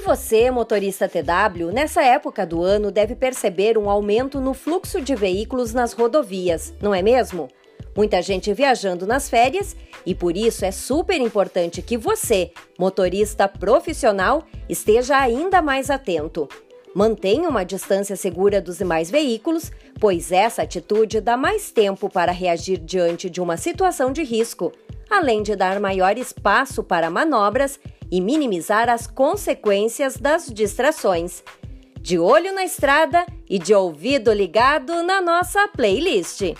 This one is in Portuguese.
você, motorista TW, nessa época do ano deve perceber um aumento no fluxo de veículos nas rodovias, não é mesmo? Muita gente viajando nas férias e por isso é super importante que você, motorista profissional, esteja ainda mais atento. Mantenha uma distância segura dos demais veículos, pois essa atitude dá mais tempo para reagir diante de uma situação de risco, além de dar maior espaço para manobras e minimizar as consequências das distrações. De olho na estrada e de ouvido ligado na nossa playlist.